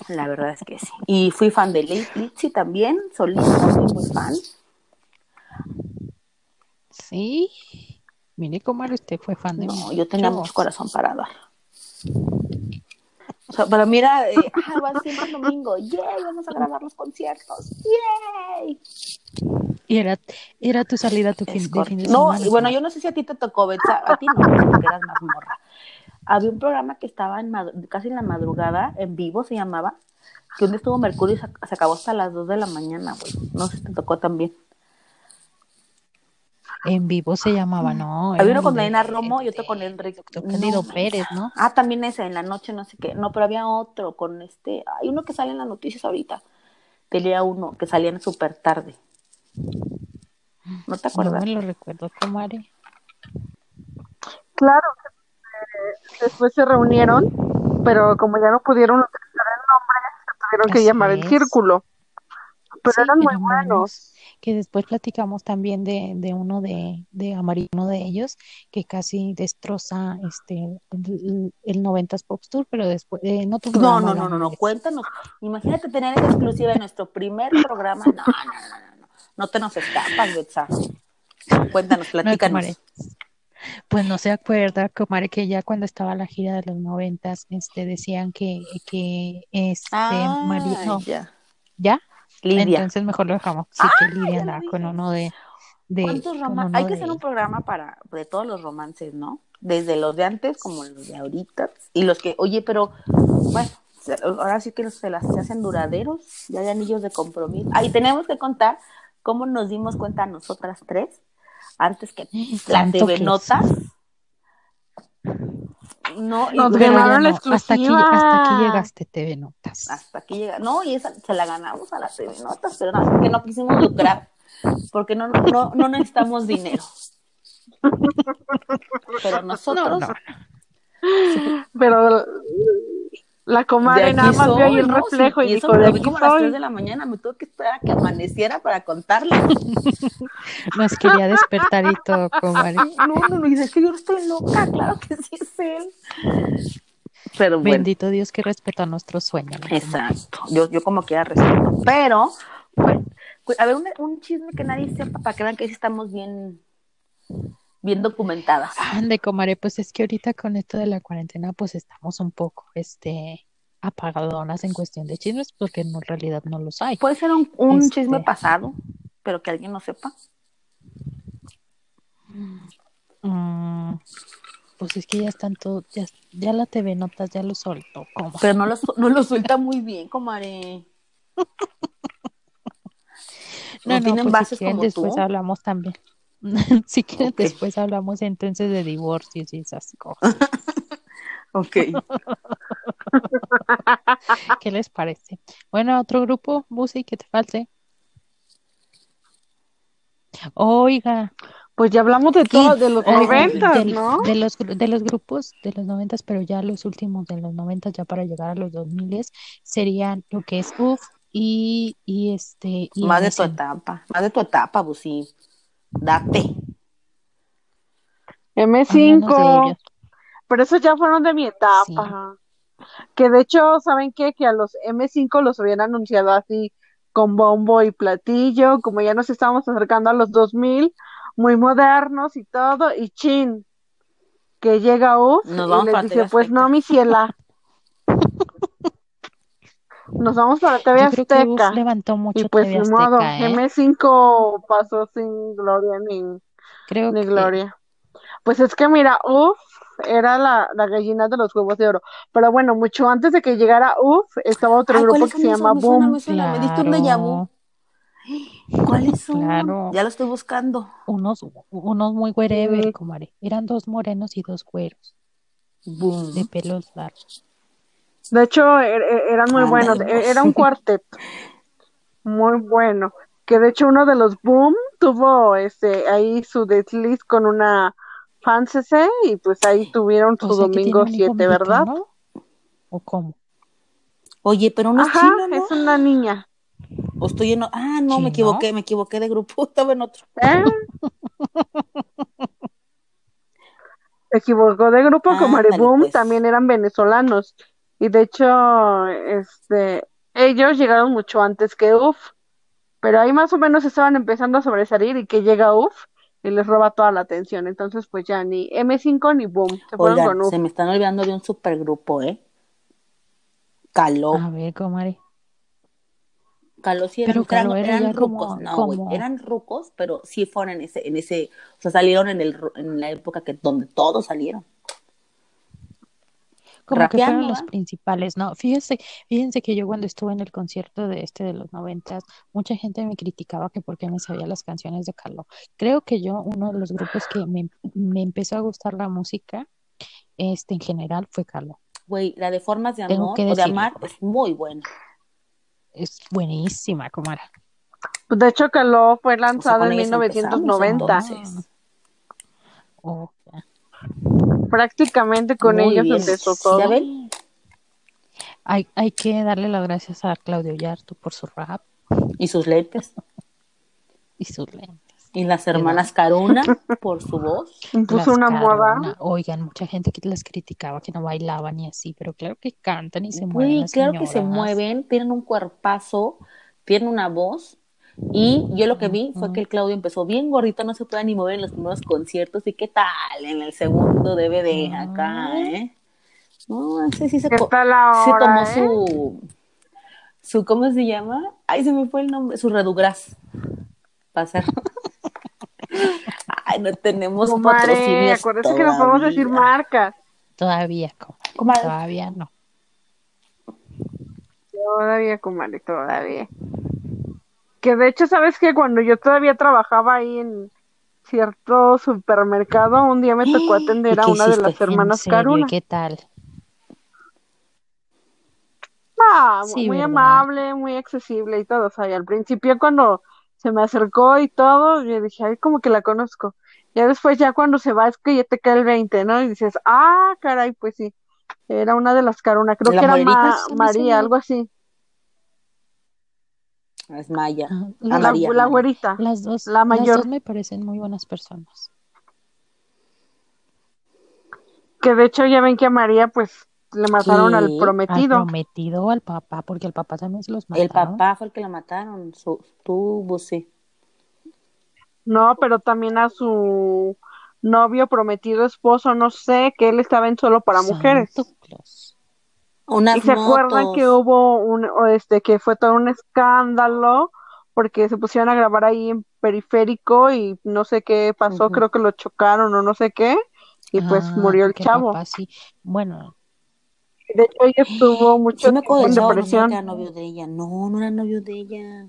La verdad es que sí. Y fui fan de Litzy también, solista, fui muy fan. Sí. Mire cómo usted fue fan de No, yo tenía mucho corazón para dar. O sea, pero mira, eh, ah, va siempre el domingo, ¡yay! Vamos a grabar los conciertos, ¡yay! Y era, era tu salida tu fin, de fin de No, semana. bueno, yo no sé si a ti te tocó, Betsa, a ti no, porque eras más morra. Había un programa que estaba en casi en la madrugada, en vivo se llamaba, que un día estuvo Mercurio y se, se acabó hasta las 2 de la mañana, güey. No sé si te tocó también. En vivo se llamaba, no. Había uno con Diana Romo y otro con Enrique. Candido no, Pérez, ¿no? Ah, también ese, en la noche, no sé qué. No, pero había otro con este. Hay uno que sale en las noticias ahorita. Tenía uno que salían súper tarde. ¿No te acuerdas? No me lo recuerdo, Comare. Claro, después se reunieron, pero como ya no pudieron utilizar el nombre, se tuvieron que llamar el círculo. Pero Sí, eran muy eran buenos. buenos. Que después platicamos también de, de uno de, de Amarillo, uno de ellos, que casi destroza este el, el 90s Pop Tour, pero después eh, no tu No, no, no, no, no, cuéntanos. Imagínate tener esa exclusiva en nuestro primer programa. No, no, no, no, no. No te nos escapas, Betsa. Cuéntanos, No, platícanos. Pues no se acuerda, Comare, que ya cuando estaba la gira de los noventas, este, decían que, que este Ah, María, no, ya. ¿ya? Lidia. Entonces mejor lo dejamos. Sí, Ah, que Lidia andaba con uno de, de Hay que de hacer un programa para de todos los romances, ¿no? Desde los de antes como los de ahorita. Y los que, oye, pero bueno, ahora sí que se las se hacen duraderos, ya hay anillos de compromiso. Ahí tenemos que contar cómo nos dimos cuenta nosotras tres, antes que la Tanto TV que Notas. No, y- Nos ganaron la no, hasta aquí, hasta aquí llegaste, TV Notas. hasta aquí llega. No, y esa se la ganamos a la TV Notas, pero no, es que no quisimos lucrar, porque no, no, no necesitamos dinero. Pero nosotros, No, no. Pero la comadre nada más vio ahí soy, el ¿no? reflejo Sí, y y dijo, me lo vi a las 3 soy. de la mañana, me tuve que esperar a que amaneciera para contarlo. Nos (laughs) quería despertar y todo, comadre. No, no, no, y es que yo no estoy loca, claro que sí es él. Pero bueno, Bendito Dios que respetó nuestro sueño. ¿no? exacto, yo, yo como quiera respeto, pero, pues, pues, a ver, un, un chisme que nadie sepa para que vean que sí estamos bien, bien documentadas. Ande, comadre, pues es que ahorita con esto de la cuarentena, pues estamos un poco, este, apagadonas en cuestión de chismes, porque en realidad no los hay. Puede ser un, un Este. chisme pasado, pero que alguien no sepa. Mm, pues es que ya están todos, ya, ya la TV Notas ya lo soltó, ¿cómo? Pero no lo, no lo suelta muy bien, comadre. (laughs) No, tienen pues bases si quieren como después tú. hablamos también. (laughs) si quieren después hablamos entonces de divorcios y esas cosas. (laughs) Ok. (laughs) ¿Qué les parece? Bueno, otro grupo, Busi, que te falte. Oiga, Pues ya hablamos de todo, de los noventas, ¿no? de los de los grupos de los noventas, pero ya los últimos de los noventas, ya para llegar a los dos miles, serían lo que es UF y, y este y Más de tu etapa, más de tu etapa, Busi. Date. Háblanos de M5, ellos. pero esos ya fueron de mi etapa. Que de hecho, ¿saben qué? Que a los M5 los habían anunciado así con bombo y platillo, como ya nos estábamos acercando a los 2000, muy modernos y todo, y chin, que llega UF Nos y les dice, pues Azteca". no, mi ciela. (laughs) nos vamos para TV Yo creo que Uf Azteca. levantó mucho Y pues TV modo, ¿eh? M5 pasó sin gloria ni, Creo ni que gloria. Pues es que mira, UF era la, la gallina de los huevos de oro. Pero bueno, mucho antes de que llegara UF, estaba otro Ay, grupo ¿cuáles que se llama Boom. me suena, me diste un déjà ¿Cuáles son? Claro. Ya lo estoy buscando. unos, unos muy wherever, Mm. comadre. Eran dos morenos y dos güeros, Boom. de pelos largos. De hecho, er- er- eran muy Ándale, buenos. e- Era un cuarteto. Muy bueno. Que de hecho uno de los Boom tuvo este ahí su desliz con una fancese y pues ahí tuvieron su O sea domingo un hijo 7, ¿verdad? mexicano, ¿O cómo? Oye, pero no es Ajá, chino, ¿no? es una niña. O estoy en... Ah, no, ¿Chino? me equivoqué, me equivoqué de grupo. (laughs) Estaba en otro. ¿Eh? (laughs) Se equivocó de grupo como Boom, pues. también eran venezolanos. Y de hecho, este, ellos llegaron mucho antes que UF. Pero ahí más o menos estaban empezando a sobresalir y que llega UF y les roba toda la atención. Entonces, pues ya ni M5 ni Boom. Se fueron Oigan, con UF. se me están olvidando de un supergrupo, ¿eh? Caló. A ver, comadre. Caló sí eran, Pero eran, era eran como- rucos, no, güey, como- eran rucos, pero sí fueron en ese, en ese, o sea, salieron en el, en la época que donde todos salieron. Como que fueron los principales, ¿no? Fíjense, fíjense que yo cuando estuve en el concierto de este de los noventas, mucha gente me criticaba que por qué me sabía las canciones de Caló. Creo que yo, uno de los grupos que me, me empezó a gustar la música, este, en general, fue Caló. Güey, la de Formas de Amor que o de Amar comadre. es muy buena. Es buenísima, comadre. Pues de hecho, Caló fue O sea, lanzado en ellos empezamos, 1990. entonces. Oh. Prácticamente con Muy ellos bien. empezó ¿Ya todo. ven? Hay, hay que darle las gracias a Claudio Yarto por su rap Y sus lentes. y sus lentes. Y las hermanas Caruna por su voz. (laughs) Impuso Las una moda. Oigan, mucha gente que las criticaba que no bailaban y así, pero claro que cantan y se mueven las claro que se mueven, tienen un cuerpazo, tienen una voz. Y yo lo que vi fue que el Claudio empezó bien gordito, no se podía ni mover en los primeros conciertos. ¿Y qué tal en el segundo DVD acá, eh? No, ese sí se, ¿Qué co- tal se tomó eh? su, su, ¿cómo se llama? Ay, se me fue el nombre, su redugras. Hacer. Ay, no tenemos Comadre, patrocinios que no podemos decir todavía. marcas. Todavía, comadre, Comadre, todavía no. Todavía, comadre, todavía. Que de hecho, ¿sabes que Cuando yo todavía trabajaba ahí en cierto supermercado, un día me (gasps) tocó atender ¿Y a una de las hermanas En serio, ¿y Caruna. qué tal? Ah, Sí, muy ¿verdad? amable, muy accesible y todo. O sea, y al principio cuando se me acercó y todo, yo dije, ay, como que la conozco. Ya después, ya cuando se va, es que ya te cae el 20, ¿no? Y dices, ah, caray, pues sí. Era una de las Caruna, creo ¿La que era? Ma- María, algo así. Es Maya. A La, María. la güerita. las dos, la las mayor. dos me parecen muy buenas personas. Que de hecho ya ven que a María pues le mataron al ¿Qué? Al prometido. prometido al papá, porque al papá también se los El mataron. papá fue el que la mataron. Su, tú, Busi. No, pero también a su novio, prometido, esposo, no sé, que él estaba en solo para mujeres. Santo Claus. Unas Y se acuerdan que hubo un, o este, que fue todo un escándalo porque se pusieron a grabar ahí en periférico y no sé qué pasó, creo que lo chocaron o no sé qué, y pues Ah, murió el chavo. papá sí. Bueno, De hecho, ella estuvo mucho Sí me acuerdo tiempo del en chavo, no era novio de ella. No, no era novio de ella.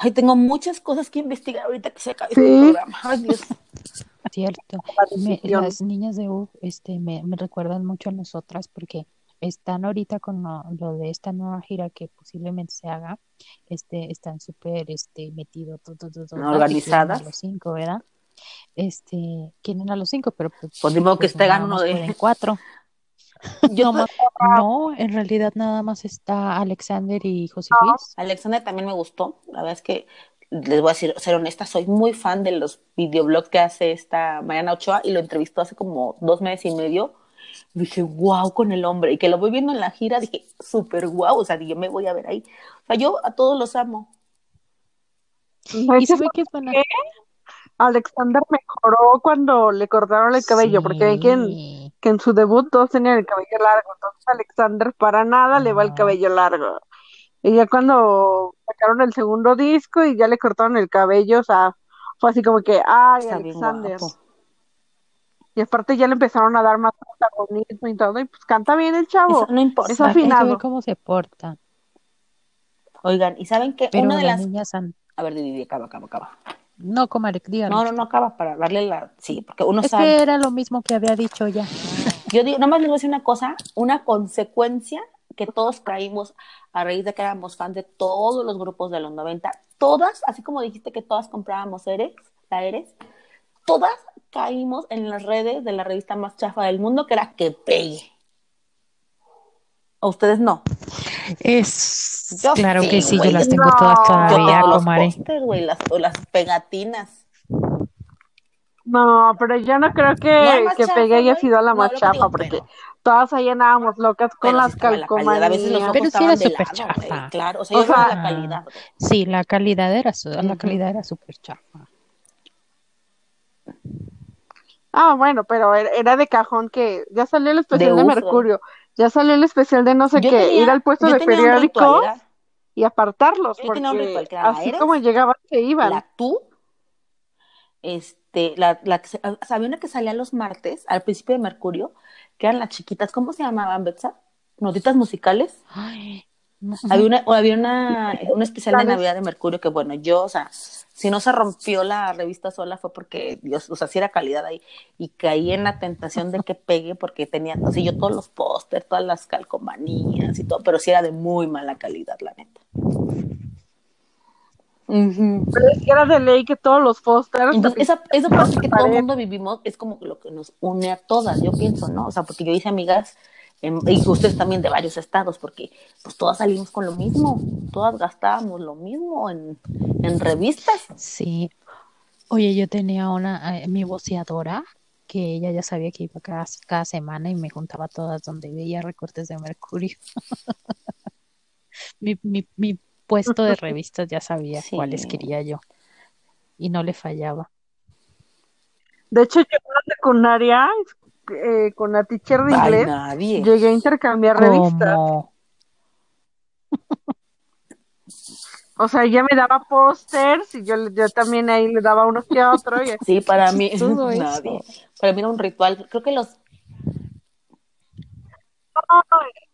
Ay, tengo muchas cosas que investigar ahorita que se acabe este Sí. programa. Ay, Dios. (laughs) cierto. (laughs) Me- las niñas de U este, me, me recuerdan mucho a nosotras porque están ahorita con lo, lo de esta nueva gira que posiblemente se haga. Este, están súper este, metidos, Organizadas. los cinco, ¿verdad? Este, quieren a los cinco, pero pues, Pues que pues, esté nada gano uno de cuatro. Yo, No, no, en realidad nada más está Alexander y José Luis. Alexander también me gustó. La verdad es que les voy a decir, ser honesta, soy muy fan de los videoblogs que hace esta Mariana Ochoa y lo entrevistó hace como dos meses y medio. Dije, wow, con el hombre. Y que lo voy viendo en la gira, dije, súper wow. O sea, yo me voy a ver ahí. O sea, yo a todos los amo. Y hecho, se ve que es buena. Alexander mejoró cuando le cortaron el cabello, porque ven que en, Sí. Que en su debut todos tenían el cabello largo, entonces Alexander para nada le va el cabello largo. Y ya cuando sacaron el segundo disco y ya le cortaron el cabello, o sea, fue así como que, ay, Está Alexander. Y aparte ya le empezaron a dar más protagonismo y todo, y pues canta bien el chavo. Eso no importa. Es Hay que afinado. ver cómo se porta. Oigan, ¿y saben qué? Pero Una de las las... niñas han... A ver, Didi, acaba, acaba, acaba. No, comadre, díganos. No, no, no acaba para darle la... Sí, porque uno Es sabe... que era lo mismo que había dicho ya. (laughs) Yo digo, nada más les voy a decir una cosa, una consecuencia que todos caímos a raíz de que éramos fans de todos los grupos de los 90. Todas, así como dijiste que todas comprábamos Eres, la Eres, todas caímos en las redes de la revista más chafa del mundo, que era Que Pegue. ¿O ustedes no? Es Yo claro sí, que sí, yo las tengo No. todas Yo todavía, los las, o las pegatinas. No, pero yo no creo que, que Pegue haya sido la No, más lo que chafa, digo, porque pero- todas ahí andábamos locas con Pero las la. A veces los calcomanías. ojos Pero sí era súper chafa. Claro, o sea, O yo creo sea- la calidad. Sí, la calidad era su- la calidad era súper chafa. Ah, bueno, pero era de cajón que ya salió el especial de. Mercurio, ya salió el especial de no sé Yo qué, tenía- ir al puesto de tenía periódico y apartarlos, Yo tenía un porque ritual la así como llegaban se iban. la tú, este, la, la que se- o sea, había una que salía los martes, al principio de Mercurio, que eran las chiquitas, ¿cómo se llamaban, Betsa? Notitas musicales. Ay. Había una, había una, un especial de. Navidad de Mercurio que, bueno, yo, o sea, si no se rompió la revista sola fue porque, Dios, o sea, sí era calidad ahí. Y caí en la tentación de que pegue porque tenía, o sea, yo todos los pósters, todas las calcomanías y todo, pero sí era de muy mala calidad, la neta. Pero es que era de ley que todos los pósters Entonces, esa, esa parte que todo el mundo vivimos es como lo que nos une a todas, yo pienso, ¿no? O sea, porque yo hice amigas, en- y ustedes también de varios estados, porque pues todas salimos con lo mismo, todas gastábamos lo mismo en, en revistas. Sí. Oye, yo tenía una, eh, mi voceadora, que ella ya sabía que iba cada, cada semana y me juntaba todas donde veía recortes de Mercurio. (laughs) Mi, mi, mi puesto de revistas ya sabía Sí. cuáles quería yo. Y no le fallaba. De hecho, yo en la secundaria, eh, con la teacher de Ay, inglés, nadie. llegué a intercambiar revistas. O sea, ella me daba pósters y yo, le- yo también ahí le daba unos que otros. Y Sí, para mí, todo (laughs) eso. Para mí era un ritual. Creo que los,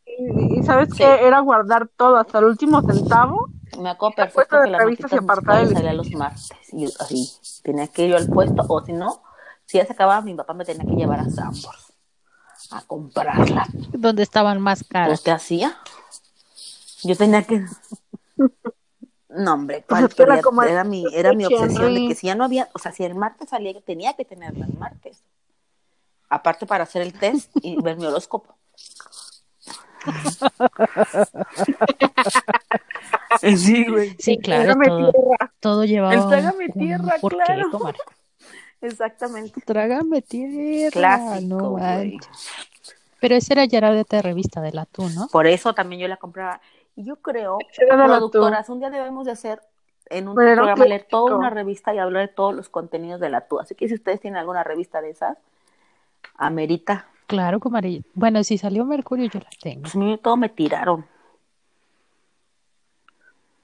Y, y sabes Sí. qué, era guardar todo hasta el último centavo. me acuerdo puesto perfecto de que las revistas y notitas apartado musicales el- salían los martes. Y así, tenía que ir yo al puesto, o si no, si ya se acababa, mi papá me tenía que llevar a Sambors a comprarla. donde estaban más Pues, caras. ¿qué hacía? Yo tenía que. (laughs) No, hombre, Pues ¿cuál? es que era como el- era, mi, era mi obsesión de que si ya no había, o sea, si el martes salía, yo tenía que tenerla el martes. Aparte para hacer el test y (laughs) ver mi horóscopo. Sí, güey. Sí, claro, todo, tierra. todo llevaba El un- trágame un tierra, porqué, claro. Exactamente. Trágame tierra. Clásico, no. Pero ese era ya era de revista de la tú, ¿no? Por eso también yo la compraba. Y yo creo, productoras, un día debemos de hacer en un Pero programa leer toda una revista y hablar de todos los contenidos de la TU. Así que si ustedes tienen alguna revista de esas, amerita. Claro, comadre. Bueno, si salió Mercurio, yo la tengo. Pues a mí todo me tiraron.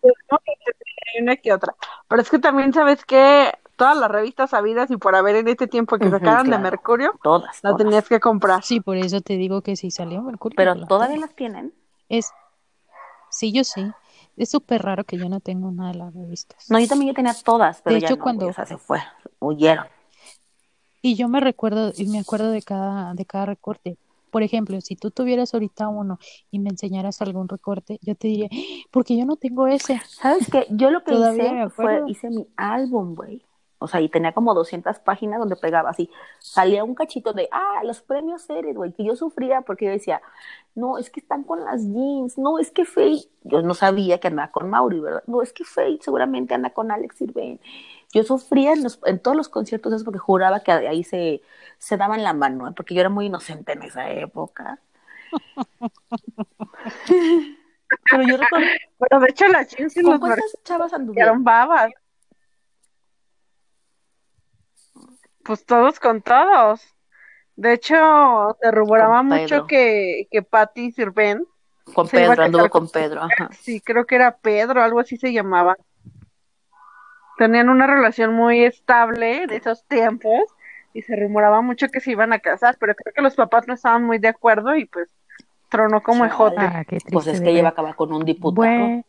Hay una que otra. Pero es que también, ¿sabes que Todas las revistas sabidas y por haber en este tiempo que sacaran de claro. Mercurio, Todas. la todas. tenías que comprar. Sí, por eso te digo que si salió Mercurio. Pero la todavía tengo. las tienen. Es, sí, yo sí. Es súper raro que yo no tenga una de las revistas. No, yo también yo tenía todas, pero De ya hecho, no, cuando- o sea, se fue, huyeron. Y yo me recuerdo, y me acuerdo de cada, de cada recorte. Por ejemplo, si tú tuvieras ahorita uno y me enseñaras algún recorte, yo te diría, "¡Ah! porque yo no tengo ese. ¿Sabes qué? Yo lo que hice fue, hice mi álbum, güey. O sea, y tenía como 200 páginas donde pegaba así. Salía un cachito de, ah, los premios series, güey, que yo sufría porque yo decía, no, es que están con las jeans, no, es que Faye, yo no sabía que andaba con Mauri, ¿verdad? No, es que Faye seguramente anda con Alex Sirven. Yo sufría en, los- en todos los conciertos eso porque juraba que ahí se, se daban la mano, ¿eh? porque yo era muy inocente en esa época. (laughs) Pero yo recuerdo, Pero de hecho las jeans y ¿con los chavas anduvieron? babas. Pues todos con todos. De hecho, se rumoraba mucho que, que Patty Sirven. Con Pedro, anduvo con Pedro. Ajá. Sí, creo que era Pedro, algo así se llamaba. Tenían una relación muy estable de esos tiempos y se rumoraba mucho que se iban a casar, pero creo que los papás no estaban muy de acuerdo y pues tronó como ejote. Ah, pues es que ella iba a acabar con un diputado.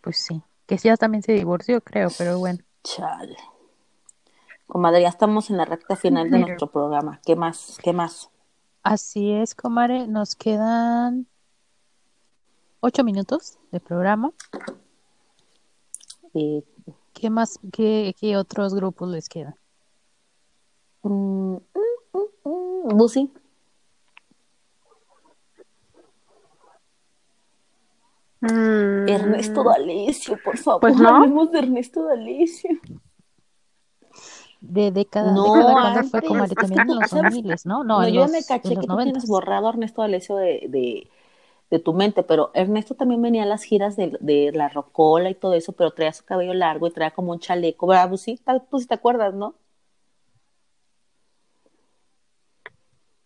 pues sí, que ya también se divorció, creo, pero bueno. Chale. Comadre, ya estamos en la recta final de nuestro programa. ¿Qué más? ¿Qué más? Así es, comadre. Nos quedan ocho minutos de programa. Eh, ¿Qué más? Qué, qué, otros grupos les quedan? Mm, mm, mm, Busi. Ernesto D'Alessio, por favor. Pues no. Hablemos de Ernesto D'Alessio de década, no, década fue como también en los 2000, ¿no? No, no yo me caché que tú tienes borrado a Ernesto D'Alessio de, de, de, tu mente, pero Ernesto también venía a las giras de, de, la rocola y todo eso, pero traía su cabello largo y traía como un chaleco, ¿verdad? Pues sí, tal, pues te acuerdas, ¿no?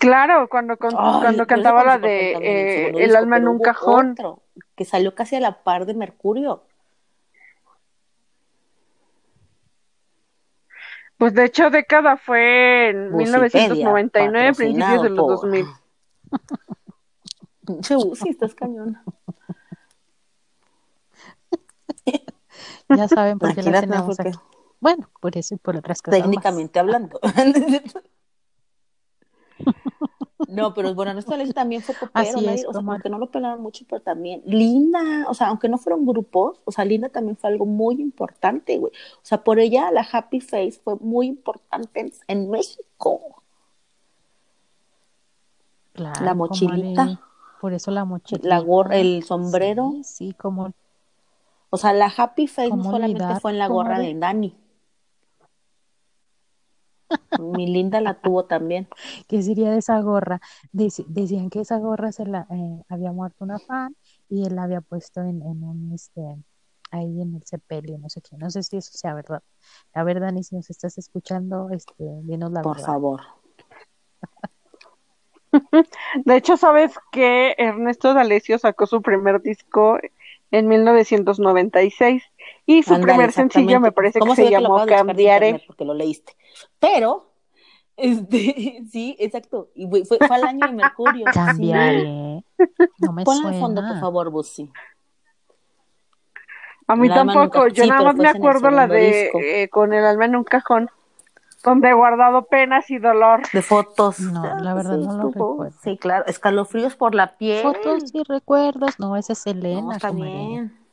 Claro, cuando, cuando cantaba la de eh, El alma en un cajón. Otro, que salió casi a la par de Mercurio. Pues de hecho década fue en 1999, principios de los 2000. Che, sí, estás cañona. ya saben por qué la tenemos aquí. Bueno, por eso y por otras cosas. Técnicamente hablando. (laughs) No, pero bueno, nuestra ley también fue popero, o sea, como que no lo pelaron mucho, pero también Linda, o sea, aunque no fueron grupos, o sea, Linda también fue algo muy importante, güey. O sea, por ella la Happy Face fue muy importante en, México. Claro, la mochilita. por eso la mochilita. La gorra, el sombrero. Sí, como. O sea, la Happy Face no solamente fue en la gorra de Dani. Mi linda la tuvo también. ¿Qué sería de esa gorra? decían que esa gorra se la eh, había muerto una fan y él la había puesto en, un este ahí en el sepelio, no sé qué, no sé si eso sea verdad. La verdad, ni si nos estás escuchando, este, dinos la Por favor. (laughs) De hecho, sabes que Ernesto D'Alessio sacó su primer disco en 1996 y su primer sencillo me parece que se, llamó Cambiaré. Porque lo leíste. Pero, este, (laughs) sí, exacto. Y fue, fue al año de Mercurio. Cambiaré. No me Ponle al fondo, por favor, Busi. A mí tampoco, yo nada más me acuerdo la de eh, con el alma en un cajón, donde he guardado penas y dolor. De fotos. No, la verdad no lo recuerdo. Sí, claro, escalofríos por la piel. Fotos y recuerdos, no, esa es Elena. No, está bien.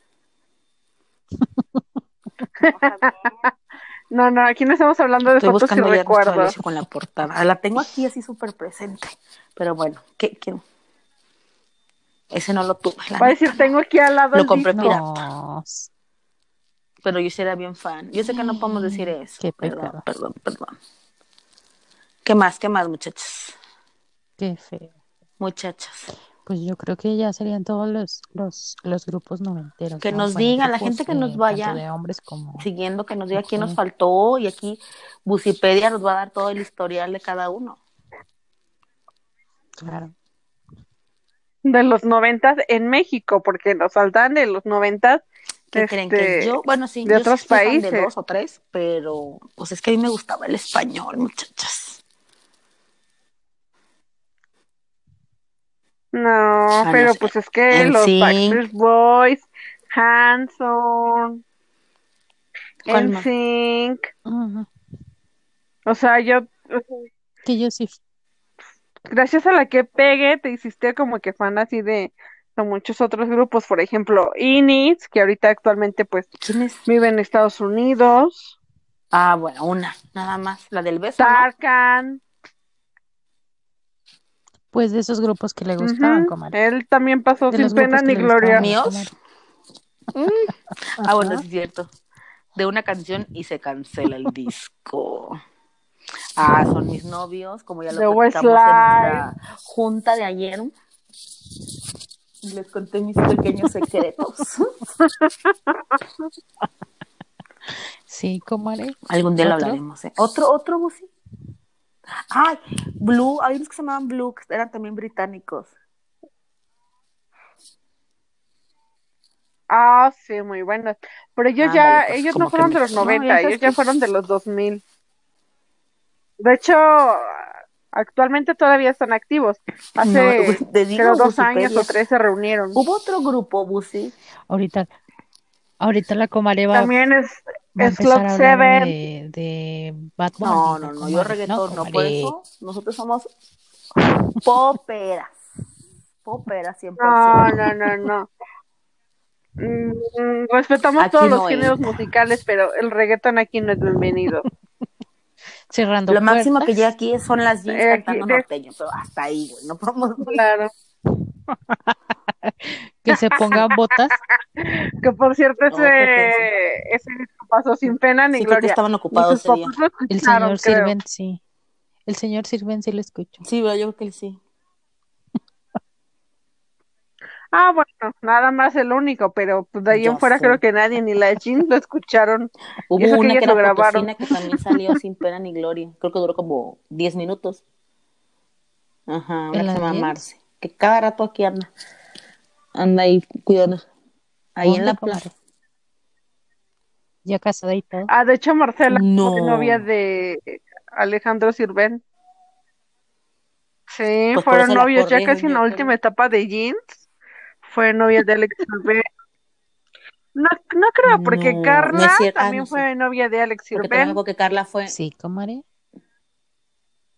No, no, aquí no estamos hablando de fotos y recuerdos. con la portada. La tengo aquí así súper presente. Pero bueno, ¿qué, qué? Ese no lo tuve. Va a decir, tengo aquí al lado Lo compré pirata. Pero yo sí era bien fan. Yo sé que no podemos decir eso. Qué perdón, perdón, perdón. ¿Qué más? ¿Qué más, muchachos? Qué feo. Muchachas. Pues yo creo que ya serían todos los, los, los grupos noventeros. Que nos diga, la gente que nos vaya de hombres como siguiendo, que nos diga quién nos faltó y aquí Bucipedia nos va a dar todo el historial de cada uno. Claro. De los noventas en México, porque nos faltan de los noventas. ¿Qué creen que este, yo? Bueno, sí, de otros países. De dos o tres, pero pues es que a mí me gustaba el español, muchachas. No, pero pues es que los Backstreet Boys, Hanson, NSYNC, o sea, yo... Que yo sí. Gracias a la que pegue, te hiciste como que fan así de, muchos otros grupos, por ejemplo, Inis, que ahorita actualmente pues vive en Estados Unidos. Ah, bueno, una, nada más, la del beso. Tarkan. Pues de esos grupos que le gustaban, comadre. Él también pasó sin pena ni gloria. ¿Míos? Mm. Ah, bueno, es cierto. De una canción y se cancela el disco. Ah, son mis novios, como ya lo platicamos en nuestra junta de ayer. Les conté mis pequeños secretos. Sí, comadre. Algún día lo hablaremos. ¿eh? ¿Otro, otro, Busi? Ay, Blue, hay unos que se llamaban Blue, que eran también británicos. Ah, sí, muy buenas. Pero ellos Ah, ya, vale, pues, ellos no fueron que de los no, 90, ya ellos ya fueron de los 2000. De hecho, actualmente todavía están activos. Hace, No, te digo, creo, dos años o tres se reunieron. Hubo otro grupo, Busi. Ahorita, ahorita la comadre va, También es, es hablar Seven. de, de Bad Bunny. No, no, no, yo reggaetón, no, por comadre. eso nosotros somos poperas. Poperas 100%. No, no, no, no. Mm, respetamos Aquí todos no los géneros musicales, pero el reggaetón aquí no es bienvenido. (laughs) Cerrando Lo máximo que puertas. llega aquí son las jeans Eh, aquí- cantando de- norteño, pero hasta ahí, güey, no podemos... (laughs) Claro. (laughs) que se pongan botas. Que por cierto, No, ese, ese disco pasó sin pena ni Sí, creo que gloria. estaban ocupados sus El señor creo. Sirven, sí. El señor Sirven sí lo escucho. Sí, pero yo creo que sí. (laughs) Ah, bueno, nada más el único, pero pues, de ahí en Ya fuera sé. creo que nadie ni la Jean lo escucharon. (laughs) Hubo eso que una ellas que lo era grabaron. Que también salió (laughs) sin pena ni gloria. Creo que duró como 10 minutos. Ajá, una ¿En que la se llama? Marce. Que cada rato aquí anda. Anda ahí cuidando. Ahí en ¿Dónde, la plaza. Ya casada y todo. Ah, de hecho Marcela No. fue novia de Alejandro Sirven. Sí, Pues fueron novios ya casi en la creo. última etapa de Jeans. Fue novia de Alex (laughs) Sirven. No, no creo, porque No, Carla cierto. Ah, también no sé. fue novia de Alex Sirven. que Carla fue. Sí, comadre.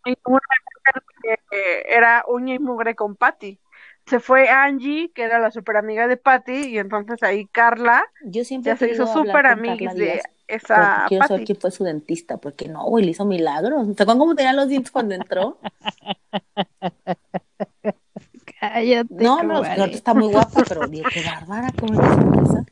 Y una mujer que era uña y mugre con Patty. Se fue Angie, que era la super amiga de Patty, y entonces ahí Carla Yo siempre ya se hizo súper amiga de esa quiero saber Patty. quién fue su dentista, porque no, güey, le hizo milagros. ¿Se acuerdan cómo tenía los dientes cuando entró? (laughs) Cállate, No, no, ahorita está muy guapa, pero dije, qué bárbara, cómo es sonrisa.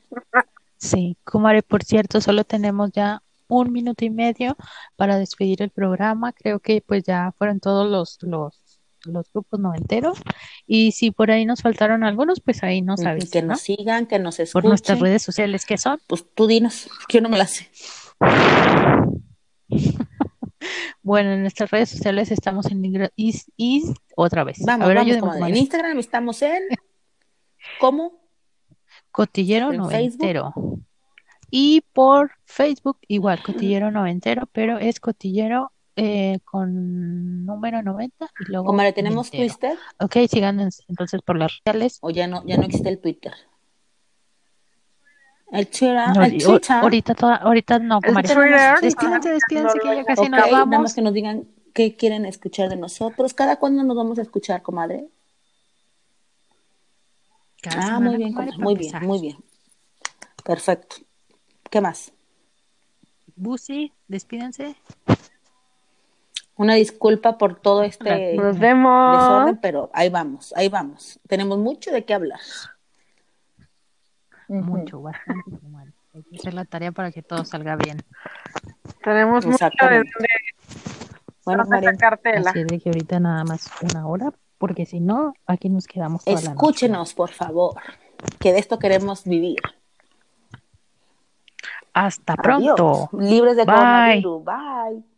Sí, comadre, por cierto, solo tenemos ya un minuto y medio para despedir el programa. Creo que pues ya fueron todos los, los, los grupos noventeros. Y si por ahí nos faltaron algunos, pues ahí nos Ujú, avisan, Que ¿no? nos sigan, que nos Por nuestras escuchen. redes sociales, que son? Pues tú dinos, que (laughs) yo no me la sé. (laughs) Bueno, en nuestras redes sociales estamos en Is, Is- otra vez. Vamos, A ver, vamos, comadre. En. Instagram estamos en, ¿cómo? Cotillero En Noventero. Y por Facebook, igual, Cotillero Noventero, pero es Cotillero eh, con número 90 y luego Comadre, ¿tenemos Noventero. Twitter? Ok, síganos entonces por las redes sociales. ¿O ya no, ya no existe el Twitter? El Twitter, No, el Twitter. ahorita, toda- ahorita no, comadre. Despídense, despídense, que ya casi Ok, nos nada vamos. más que nos digan qué quieren escuchar de nosotros. ¿Cada cuándo nos vamos a escuchar, comadre? Cada Ah, semana, muy bien, comadre, muy bien, empezar. muy bien. Perfecto. ¿Qué más? Busi, despídense. Una disculpa por todo este Nos vemos. desorden, pero ahí vamos, ahí vamos. Tenemos mucho de qué hablar. Mucho, bastante, comadre. Hay que hacer la tarea para que todo salga bien. Tenemos mucho de Bueno. Así de que ahorita nada más una hora, porque si no, aquí nos quedamos toda la noche. escúchenos, por favor, que de esto queremos vivir. Hasta Adiós. pronto. Libres de Bye. coronavirus. Bye.